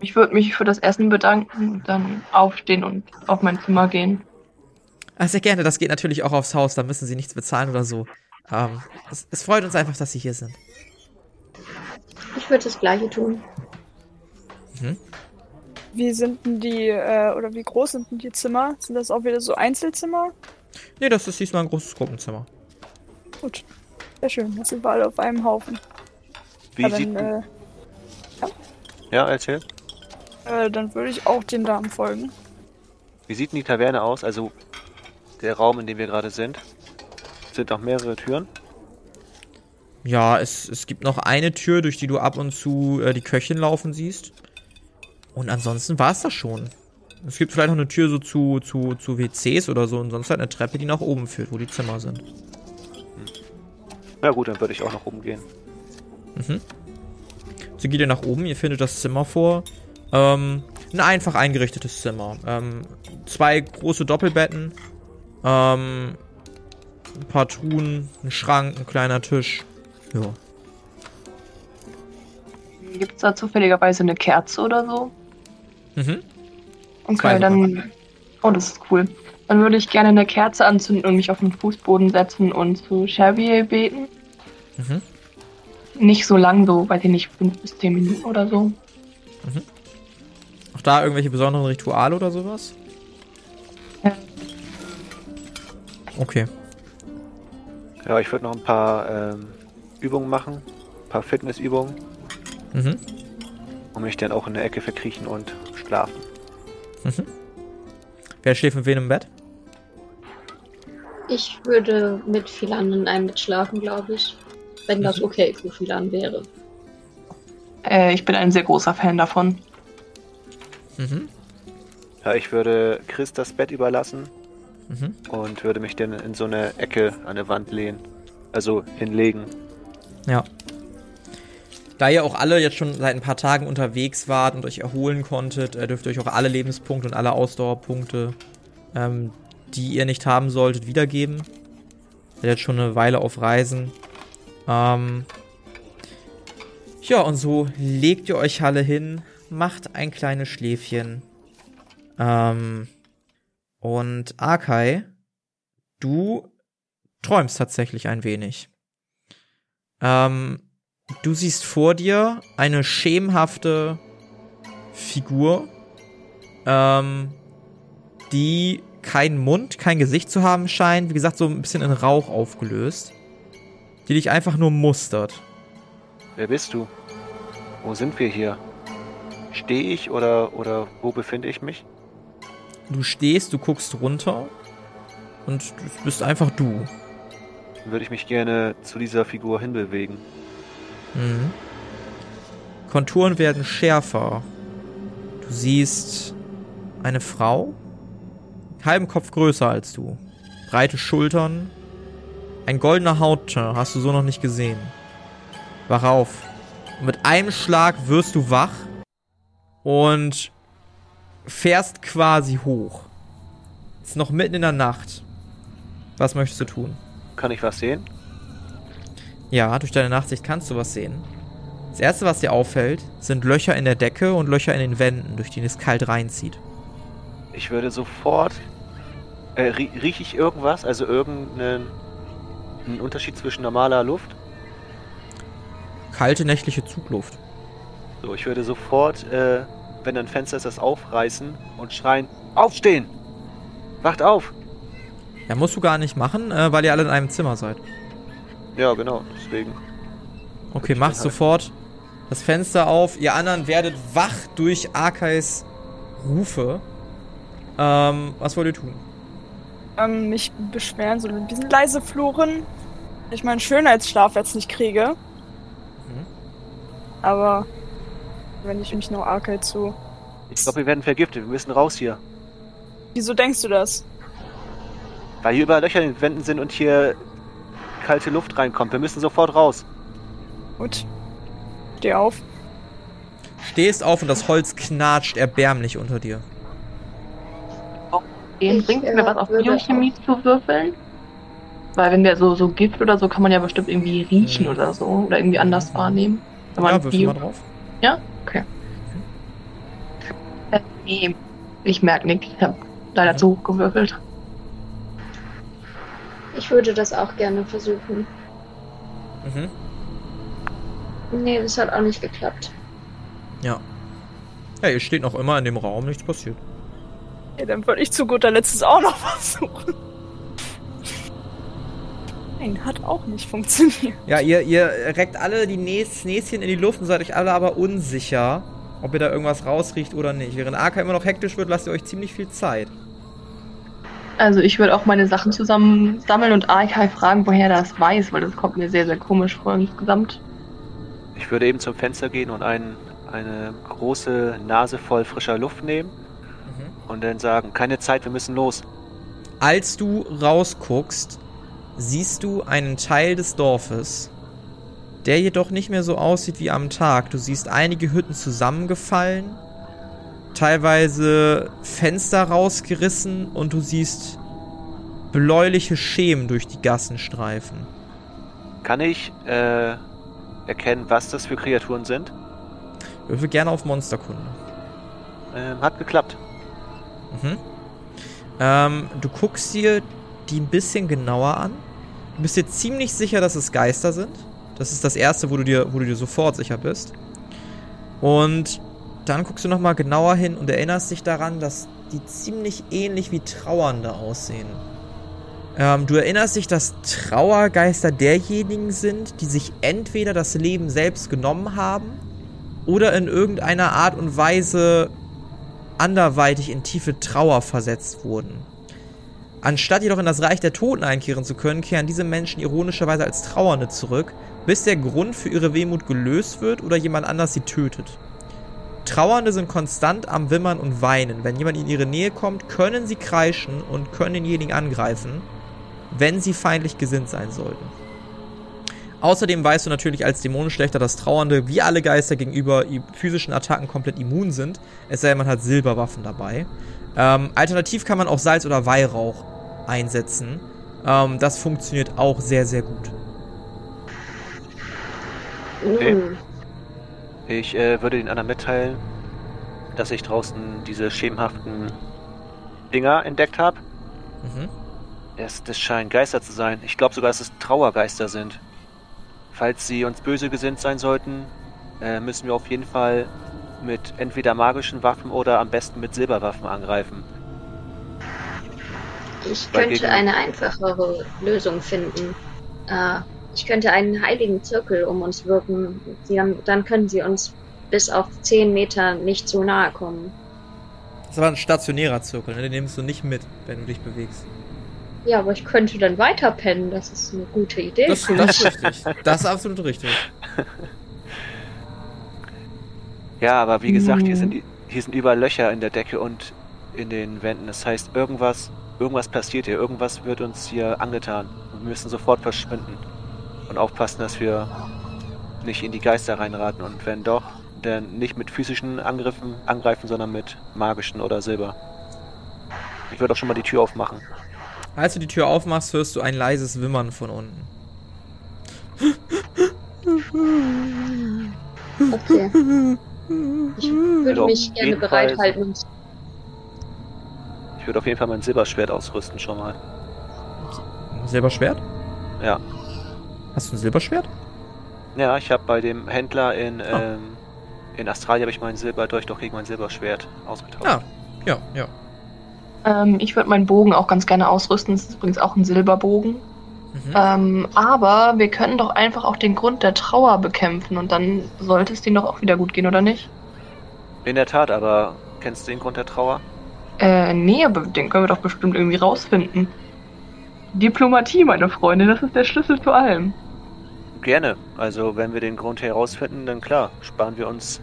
Ich würde mich für das Essen bedanken und dann aufstehen und auf mein Zimmer gehen. Ah, sehr gerne, das geht natürlich auch aufs Haus, da müssen sie nichts bezahlen oder so. Ähm, es, es freut uns einfach, dass sie hier sind. Ich würde das gleiche tun. Wie sind denn die, äh, oder wie groß sind denn die Zimmer? Sind das auch wieder so Einzelzimmer? Nee, das ist diesmal ein großes Gruppenzimmer. Gut. Sehr schön. Jetzt sind wir alle auf einem Haufen. Wie Ja, sieht. dann, äh, ja, erzähl. äh, dann würde ich auch den Damen folgen. Wie sieht denn die Taverne aus? Also der Raum, in dem wir gerade sind. Sind noch mehrere Türen. Ja, es, es gibt noch eine Tür, durch die du ab und zu äh, die Köchin laufen siehst. Und ansonsten war es das schon. Es gibt vielleicht noch eine Tür so zu, zu, zu WCs oder so und sonst halt eine Treppe, die nach oben führt, wo die Zimmer sind. Ja gut, dann würde ich auch nach oben gehen. Mhm. So geht ihr nach oben, ihr findet das Zimmer vor. Ähm, ein einfach eingerichtetes Zimmer. Ähm, zwei große Doppelbetten. Ähm, ein paar Truhen, ein Schrank, ein kleiner Tisch. Ja. Gibt es da zufälligerweise eine Kerze oder so? Mhm. Okay, dann. Oh, das ist cool. Dann würde ich gerne eine Kerze anzünden und mich auf den Fußboden setzen und zu Chevier beten. Mhm. Nicht so lang, so, weiß ich nicht, fünf bis zehn Minuten oder so. Auch da irgendwelche besonderen Rituale oder sowas? Ja. Okay. Ja, ich würde noch ein paar ähm, Übungen machen. Ein paar Fitnessübungen. Mhm. Und mich dann auch in der Ecke verkriechen und schlafen. Mhm. Wer schläft mit wem im Bett? Ich würde mit Philan in einem Bett schlafen, glaube ich. Wenn das Mhm. okay für Philan wäre. Äh, ich bin ein sehr großer Fan davon. Mhm. Ja, ich würde Chris das Bett überlassen Mhm. und würde mich dann in so eine Ecke an der Wand lehnen. Also hinlegen. Ja. Da ihr auch alle jetzt schon seit ein paar Tagen unterwegs wart und euch erholen konntet, äh, dürft ihr euch auch alle Lebenspunkte und alle Ausdauerpunkte, ähm, die ihr nicht haben solltet, wiedergeben. Seid jetzt schon eine Weile auf Reisen. Ähm, ja, und so legt ihr euch alle hin, macht ein kleines Schläfchen. Ähm, und Arkai, du träumst tatsächlich ein wenig. Ähm, du siehst vor dir eine schemenhafte Figur, ähm, die keinen Mund, kein Gesicht zu haben scheint. Wie gesagt, so ein bisschen in Rauch aufgelöst. Die dich einfach nur mustert. Wer bist du? Wo sind wir hier? Stehe ich oder, oder wo befinde ich mich? Du stehst, du guckst runter und du bist einfach du. Dann würde ich mich gerne zu dieser Figur hinbewegen. Mhm. Konturen werden schärfer. Du siehst eine Frau, halben Kopf größer als du, breite Schultern, ein goldener Hautteint hast du so noch nicht gesehen. Wach auf. Und mit einem Schlag wirst du wach und fährst quasi hoch. Ist noch mitten in der Nacht. Was möchtest du tun? Kann ich was sehen? Ja, durch deine Nachtsicht kannst du was sehen. Das erste, was dir auffällt, sind Löcher in der Decke und Löcher in den Wänden, durch die es kalt reinzieht. Ich würde sofort. Äh, rie rieche ich irgendwas? Also irgendeinen einen Unterschied zwischen normaler Luft? Kalte nächtliche Zugluft. So, ich würde sofort, äh, wenn ein Fenster ist, das aufreißen und schreien: Aufstehen! Wacht auf! Ja, musst du gar nicht machen, äh, weil ihr alle in einem Zimmer seid. Ja, genau, deswegen. Okay, mach halt- sofort das Fenster auf. Ihr anderen werdet wach durch Arkais Rufe. Ähm, was wollt ihr tun? Ähm, mich beschweren, so ein bisschen leise fluchen. Ich meinen Schönheitsschlaf jetzt nicht kriege. Mhm. Aber wenn ich mich noch Arcade zu. Ich glaube, wir werden vergiftet. Wir müssen raus hier. Wieso denkst du das? Weil hier überall Löcher in den Wänden sind und hier kalte Luft reinkommt. Wir müssen sofort raus. Gut. Steh auf. Stehst auf und das Holz knatscht erbärmlich unter dir. Gehen Ich, bringt äh, mir was auf Biochemie zu würfeln? Weil wenn der so, so Gift oder so kann man ja bestimmt irgendwie riechen Mhm. oder so. Oder irgendwie anders wahrnehmen. Wenn man Ja, würfel mal drauf. Ja? Nee, ich merke nichts. Ich habe leider Mhm. zu hoch gewürfelt. Ich würde das auch gerne versuchen. Mhm. Nee, das hat auch nicht geklappt. Ja. Ja, ihr steht noch immer in dem Raum, nichts passiert. Ja, dann würde ich zu guter Letzt auch noch versuchen. Nein, hat auch nicht funktioniert. Ja, ihr, ihr reckt alle die Näs Näschen in die Luft und seid euch alle aber unsicher, ob ihr da irgendwas rausriecht oder nicht. Während Arka immer noch hektisch wird, lasst ihr euch ziemlich viel Zeit. Also ich würde auch meine Sachen zusammen sammeln und Arkai fragen, woher er das weiß, weil das kommt mir sehr, sehr komisch vor insgesamt. Ich würde eben zum Fenster gehen und einen eine große Nase voll frischer Luft nehmen und dann sagen, keine Zeit, wir müssen los. Als du rausguckst, siehst du einen Teil des Dorfes, der jedoch nicht mehr so aussieht wie am Tag. Du siehst einige Hütten zusammengefallen, teilweise Fenster rausgerissen und du siehst bläuliche Schemen durch die Gassen streifen. Kann ich äh, erkennen, was das für Kreaturen sind? Würfel gerne auf Monsterkunde. Ähm, hat geklappt. Mhm. Ähm, du guckst dir die ein bisschen genauer an. Du bist dir ziemlich sicher, dass es Geister sind. Das ist das erste, wo du dir, wo du dir sofort sicher bist. Und dann guckst du nochmal genauer hin und erinnerst dich daran, dass die ziemlich ähnlich wie Trauernde aussehen. Ähm, du erinnerst dich, dass Trauergeister derjenigen sind, die sich entweder das Leben selbst genommen haben oder in irgendeiner Art und Weise anderweitig in tiefe Trauer versetzt wurden. Anstatt jedoch in das Reich der Toten einkehren zu können, kehren diese Menschen ironischerweise als Trauernde zurück, bis der Grund für ihre Wehmut gelöst wird oder jemand anders sie tötet. Trauernde sind konstant am Wimmern und Weinen. Wenn jemand in ihre Nähe kommt, können sie kreischen und können denjenigen angreifen, wenn sie feindlich gesinnt sein sollten. Außerdem weißt du natürlich als Dämonenschlechter, dass Trauernde wie alle Geister gegenüber physischen Attacken komplett immun sind. Es sei denn, man hat Silberwaffen dabei. Ähm, alternativ kann man auch Salz oder Weihrauch einsetzen. Ähm, das funktioniert auch sehr, sehr gut. Okay. Nun, Ich äh, würde den anderen mitteilen, dass ich draußen diese schemenhaften Dinger entdeckt habe. Mhm. Es, das scheinen Geister zu sein. Ich glaube sogar, dass es Trauergeister sind. Falls sie uns böse gesinnt sein sollten, äh, müssen wir auf jeden Fall mit entweder magischen Waffen oder am besten mit Silberwaffen angreifen. ich Weil könnte gegen- eine einfachere Lösung finden. Äh, ich könnte einen heiligen Zirkel um uns wirken. Sie haben, dann können sie uns bis auf 10 Meter nicht so nahe kommen. Das ist aber ein stationärer Zirkel, ne? den nimmst du nicht mit, wenn du dich bewegst. Ja, aber ich könnte dann weiter pennen. Das ist eine gute Idee. Das, das ist richtig. Das ist absolut richtig. Ja, aber wie gesagt, hier Mhm. sind, hier sind überall Löcher in der Decke und in den Wänden. Das heißt, irgendwas, irgendwas passiert hier. Irgendwas wird uns hier angetan. Und wir müssen sofort verschwinden. Und aufpassen, dass wir nicht in die Geister reinraten. Und wenn doch, dann nicht mit physischen Angriffen angreifen, sondern mit magischen oder Silber. Ich würde auch schon mal die Tür aufmachen. Als du die Tür aufmachst, hörst du ein leises Wimmern von unten. Okay. Ich würde mich gerne bereithalten. Ich würde auf jeden Fall mein Silberschwert ausrüsten schon mal. Silberschwert? Ja. Hast du ein Silberschwert? Ja, ich habe bei dem Händler in, ähm, in Australien habe ich mein Silberdolch doch gegen mein Silberschwert ausgetauscht. Ja, ja, ja. Ähm, ich würde meinen Bogen auch ganz gerne ausrüsten. Das ist übrigens auch ein Silberbogen. Mhm. Ähm, aber wir können doch einfach auch den Grund der Trauer bekämpfen und dann sollte es denen doch auch wieder gut gehen, oder nicht? In der Tat, aber kennst du den Grund der Trauer? Äh, nee, aber den können wir doch bestimmt irgendwie rausfinden. Diplomatie, meine Freunde, das ist der Schlüssel zu allem. Gerne. Also, wenn wir den Grund herausfinden, dann klar, sparen wir uns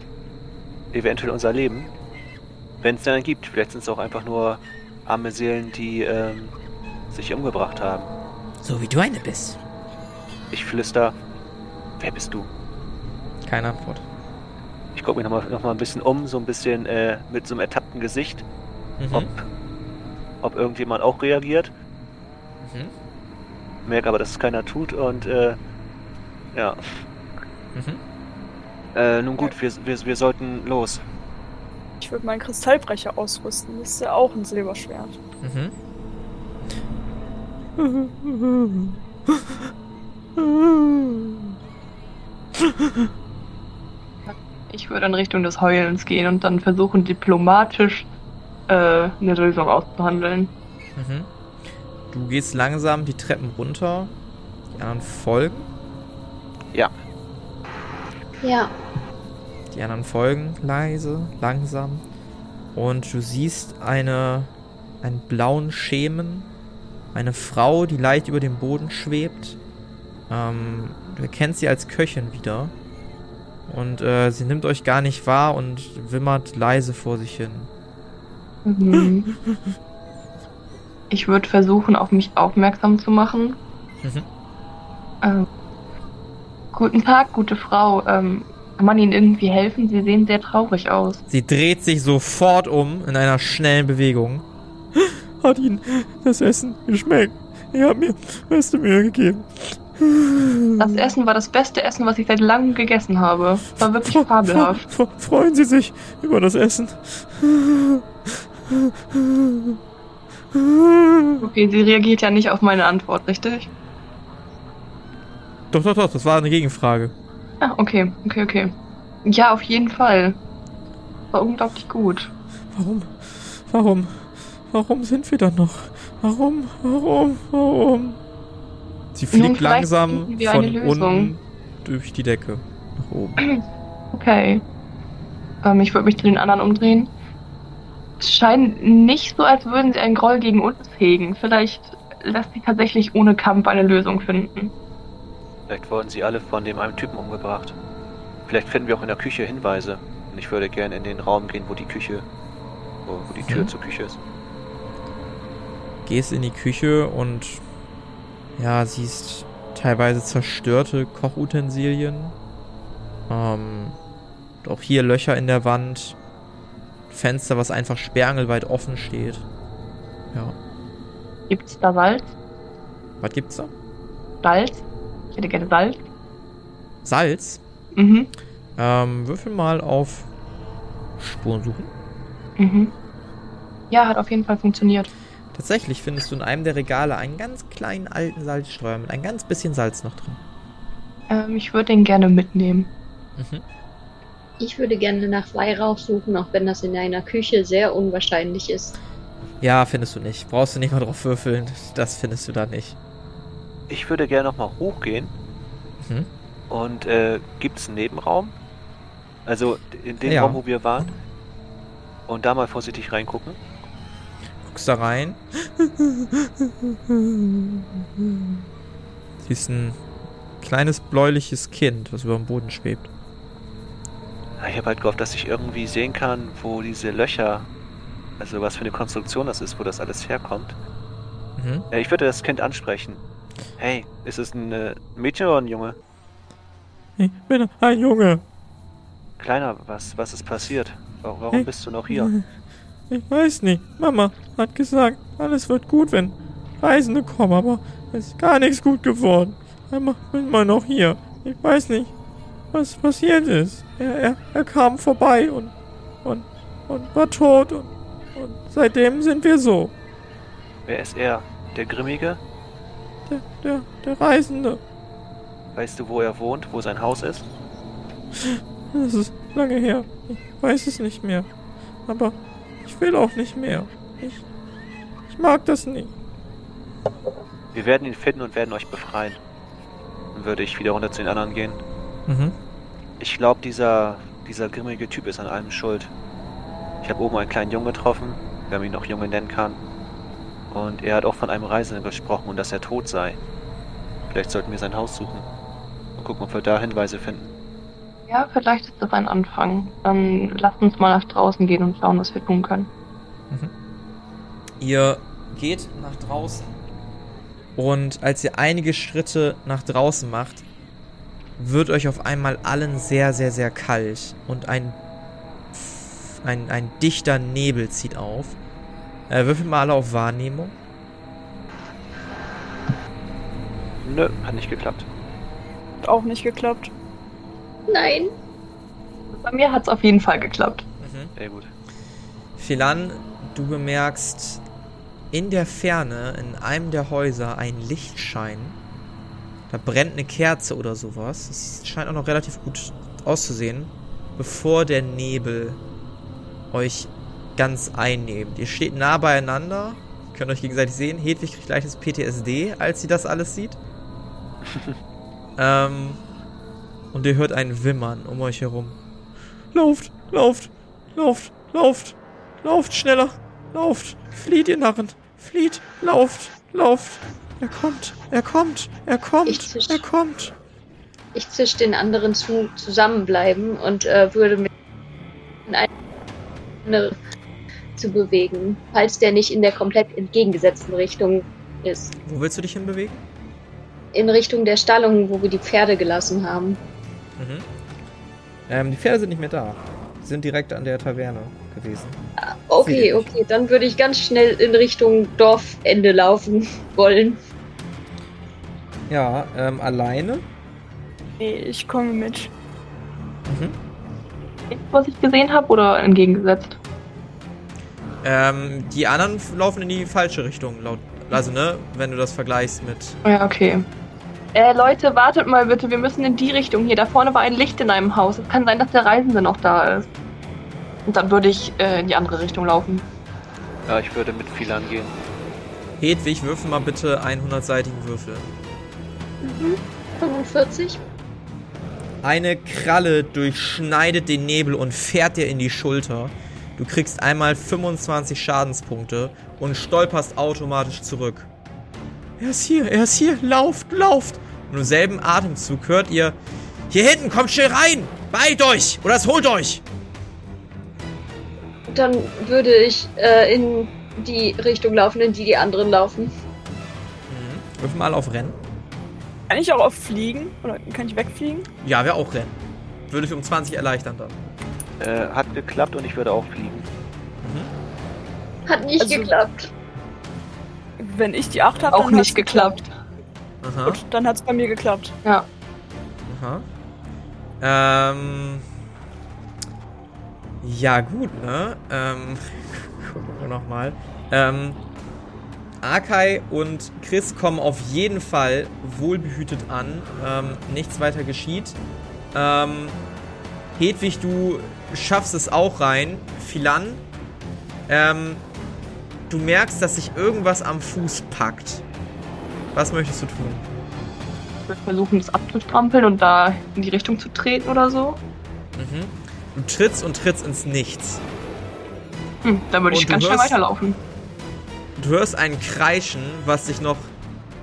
eventuell unser Leben. Wenn es denn gibt. Vielleicht sind es auch einfach nur arme Seelen, die ähm, sich umgebracht haben. So wie du eine bist. Ich flüster, wer bist du? Keine Antwort. Ich gucke mich nochmal noch mal ein bisschen um, so ein bisschen äh, mit so einem ertappten Gesicht, Mhm. ob, ob irgendjemand auch reagiert. Mhm. Merke aber, dass es keiner tut und äh, ja. Mhm. Äh, nun gut, wir, wir, wir sollten los. Ich würde meinen Kristallbrecher ausrüsten. Das ist ja auch ein Silberschwert. Mhm. Ich würde in Richtung des Heulens gehen und dann versuchen, diplomatisch äh, eine Lösung auszuhandeln. Mhm. Du gehst langsam die Treppen runter. Die anderen folgen. Ja, Ja, Die anderen folgen leise, langsam. Und du siehst eine, einen blauen Schemen. Eine Frau, die leicht über dem Boden schwebt. Ähm, du erkennst sie als Köchin wieder. Und äh, sie nimmt euch gar nicht wahr und wimmert leise vor sich hin. Mhm. Ich würde versuchen, auf mich aufmerksam zu machen. Mhm. Ähm, guten Tag, gute Frau. Ähm, kann man Ihnen irgendwie helfen? Sie sehen sehr traurig aus. Sie dreht sich sofort um in einer schnellen Bewegung. Hat Ihnen das Essen geschmeckt? Ich habe mir beste Mühe gegeben. Das Essen war das beste Essen, was ich seit langem gegessen habe. War wirklich fabelhaft. Fre- Freuen Sie sich über das Essen. Okay, sie reagiert ja nicht auf meine Antwort, richtig? Doch, doch, doch, das war eine Gegenfrage. Ah, okay, okay, okay. Ja, auf jeden Fall. War unglaublich gut. Warum? Warum? Warum sind wir da noch? Warum? Warum? Warum? Sie fliegt langsam von unten durch die Decke nach oben. Okay. Ähm, ich würde mich zu den anderen umdrehen. Es scheint nicht so, als würden sie einen Groll gegen uns hegen. Vielleicht lässt sich tatsächlich ohne Kampf eine Lösung finden. Vielleicht wurden sie alle von dem einen Typen umgebracht. Vielleicht finden wir auch in der Küche Hinweise. Und ich würde gerne in den Raum gehen, wo die Küche, wo, wo die Tür Mhm. zur Küche ist. Gehst in die Küche und ja, siehst teilweise zerstörte Kochutensilien. Ähm, und auch hier Löcher in der Wand. Fenster, was einfach sperrangelweit offen steht. Ja. Gibt's da Salz? Was gibt's da? Salz? Ich hätte gerne Salz. Salz. Mhm. Ähm, würfel mal auf Spuren suchen. Mhm. Ja, hat auf jeden Fall funktioniert. Tatsächlich findest du in einem der Regale einen ganz kleinen alten Salzstreuer mit ein ganz bisschen Salz noch drin. Ähm, ich würde den gerne mitnehmen. Mhm. Ich würde gerne nach Weihrauch suchen, auch wenn das in einer Küche sehr unwahrscheinlich ist. Ja, findest du nicht. Brauchst du nicht mal drauf würfeln. Das findest du da nicht. Ich würde gerne nochmal hochgehen. Mhm. Und äh, gibt es einen Nebenraum? Also in dem Ja. Raum, wo wir waren. Und da mal vorsichtig reingucken. Guckst da rein. Siehst ein kleines bläuliches Kind, was über dem Boden schwebt. Ich habe halt gehofft, dass ich irgendwie sehen kann, wo diese Löcher, also was für eine Konstruktion das ist, wo das alles herkommt. Mhm. Ja, ich würde das Kind ansprechen. Hey, ist es ein äh, Mädchen oder ein Junge? Ich bin ein Junge. Kleiner, was, was ist passiert? Warum, Hey. bist du noch hier? Ich weiß nicht. Mama hat gesagt, alles wird gut, wenn Reisende kommen, aber es ist gar nichts gut geworden. Einmal bin mal noch hier. Ich weiß nicht, was passiert ist. Er, er, er kam vorbei und, und, und war tot und, und seitdem sind wir so. Wer ist er? Der Grimmige? Der, der, der Reisende. Weißt du, wo er wohnt, wo sein Haus ist? Das ist lange her. Ich weiß es nicht mehr. Aber ich will auch nicht mehr. Ich, ich mag das nicht. Wir werden ihn finden und werden euch befreien. Dann würde ich wieder runter zu den anderen gehen. Mhm. Ich glaube, dieser, dieser grimmige Typ ist an allem schuld. Ich habe oben einen kleinen Jungen getroffen, wenn man ihn noch Junge nennen kann. Und er hat auch von einem Reisenden gesprochen und dass er tot sei. Vielleicht sollten wir sein Haus suchen. Und gucken, ob wir da Hinweise finden. Ja, vielleicht ist das ein Anfang. Dann lasst uns mal nach draußen gehen und schauen, was wir tun können. Ihr geht nach draußen. Und als ihr einige Schritte nach draußen macht, wird euch auf einmal allen sehr, sehr, sehr kalt. Und ein, ein, ein dichter Nebel zieht auf. Äh, würfel mal alle auf Wahrnehmung. Nö, hat nicht geklappt. Hat auch nicht geklappt. Nein, Bei mir hat es auf jeden Fall geklappt. Mhm. Sehr gut. Philan, du bemerkst in der Ferne, in einem der Häuser, einen Lichtschein. Da brennt eine Kerze oder sowas. Es scheint auch noch relativ gut auszusehen, bevor der Nebel euch ganz einnehmt. Ihr steht nah beieinander, könnt euch gegenseitig sehen. Hedwig kriegt leichtes PTSD, als sie das alles sieht. ähm, und ihr hört ein Wimmern um euch herum. Lauft, lauft, lauft, lauft, lauft schneller, lauft, flieht ihr Narren, flieht, lauft, lauft. Er kommt, er kommt, er kommt, zisch. er kommt. ich zisch den anderen zu, zusammenbleiben und äh, würde mich in eine zu bewegen, falls der nicht in der komplett entgegengesetzten Richtung ist. Wo willst du dich hinbewegen? In Richtung der Stallung, wo wir die Pferde gelassen haben. Mhm. Ähm, die Pferde sind nicht mehr da. Die sind direkt an der Taverne gewesen. Ah, Okay, okay, dann würde ich ganz schnell in Richtung Dorfende laufen wollen. Ja, ähm, alleine. Nee, ich komme mit. Mhm. Was ich gesehen habe oder entgegengesetzt? Ähm, die anderen laufen in die falsche Richtung, laut. Also, ne, wenn du das vergleichst mit. Ja, okay. Äh, Leute, wartet mal bitte, wir müssen in die Richtung hier. Da vorne war ein Licht in einem Haus. Es kann sein, dass der Reisende noch da ist. Und dann würde ich äh, in die andere Richtung laufen. Ja, ich würde mit viel angehen. Hedwig, würfel mal bitte einen 100-seitigen Würfel. 45? Eine Kralle durchschneidet den Nebel und fährt dir in die Schulter. Du kriegst einmal 25 Schadenspunkte und stolperst automatisch zurück. Er ist hier, er ist hier, lauft, lauft. Und im selben Atemzug hört ihr, hier hinten, kommt schnell rein, beeilt euch oder es holt euch. Dann würde ich äh, in die Richtung laufen, in die die anderen laufen. Mhm. Würfel mal auf Rennen. Kann ich auch auf Fliegen? Oder kann ich wegfliegen? Ja, wäre auch Rennen. Würde ich um 20 erleichtern dann. Äh, hat geklappt und ich würde auch fliegen. Hat nicht Also- geklappt. Wenn ich die 8 habe, Auch dann nicht hat's geklappt. Aha. Gut, dann hat's bei mir geklappt. Ja. Aha. Ähm. Ja, gut, ne? Ähm. Gucken wir nochmal. Ähm. Akai und Chris kommen auf jeden Fall wohlbehütet an. Ähm, nichts weiter geschieht. Ähm. Hedwig, du schaffst es auch rein. Philan. Ähm. Du merkst, dass sich irgendwas am Fuß packt. Was möchtest du tun? Ich würde versuchen, das abzustrampeln und da in die Richtung zu treten oder so. Mhm. Du trittst und trittst ins Nichts. Hm, dann würde ich ganz schnell weiterlaufen. Du hörst ein Kreischen, was dich noch,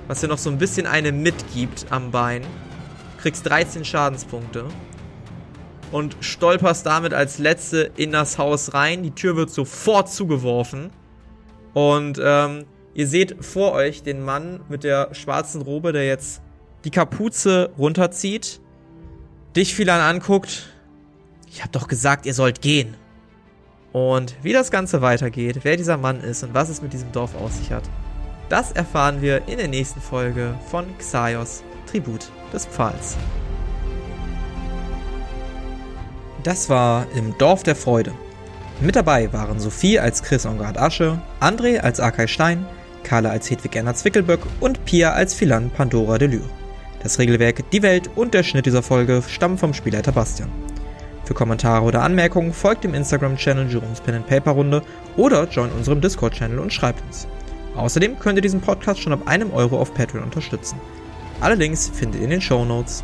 was dir noch so ein bisschen eine mitgibt am Bein. Kriegst 13 Schadenspunkte. Und stolperst damit als letzte in das Haus rein. Die Tür wird sofort zugeworfen. Und ähm, ihr seht vor euch den Mann mit der schwarzen Robe, der jetzt die Kapuze runterzieht. Dich Philan anguckt. Ich hab doch gesagt, ihr sollt gehen. Und wie das Ganze weitergeht, wer dieser Mann ist und was es mit diesem Dorf auf sich hat, das erfahren wir in der nächsten Folge von Xaios, Tribut des Pfahls. Das war im Dorf der Freude. Mit dabei waren Sophie als Chris Ongard Asche, André als Arkay Stein, Carla als Hedwig Erna Zwickelböck und Pia als Philan Pandora de Lyre. Das Regelwerk, die Welt und der Schnitt dieser Folge stammen vom Spielleiter Bastian. Für Kommentare oder Anmerkungen folgt dem Instagram-Channel Jerome's Pen and Paper Runde oder join unserem Discord-Channel und schreibt uns. Außerdem könnt ihr diesen Podcast schon ab einem Euro auf Patreon unterstützen. Alle Links findet ihr in den Show Notes.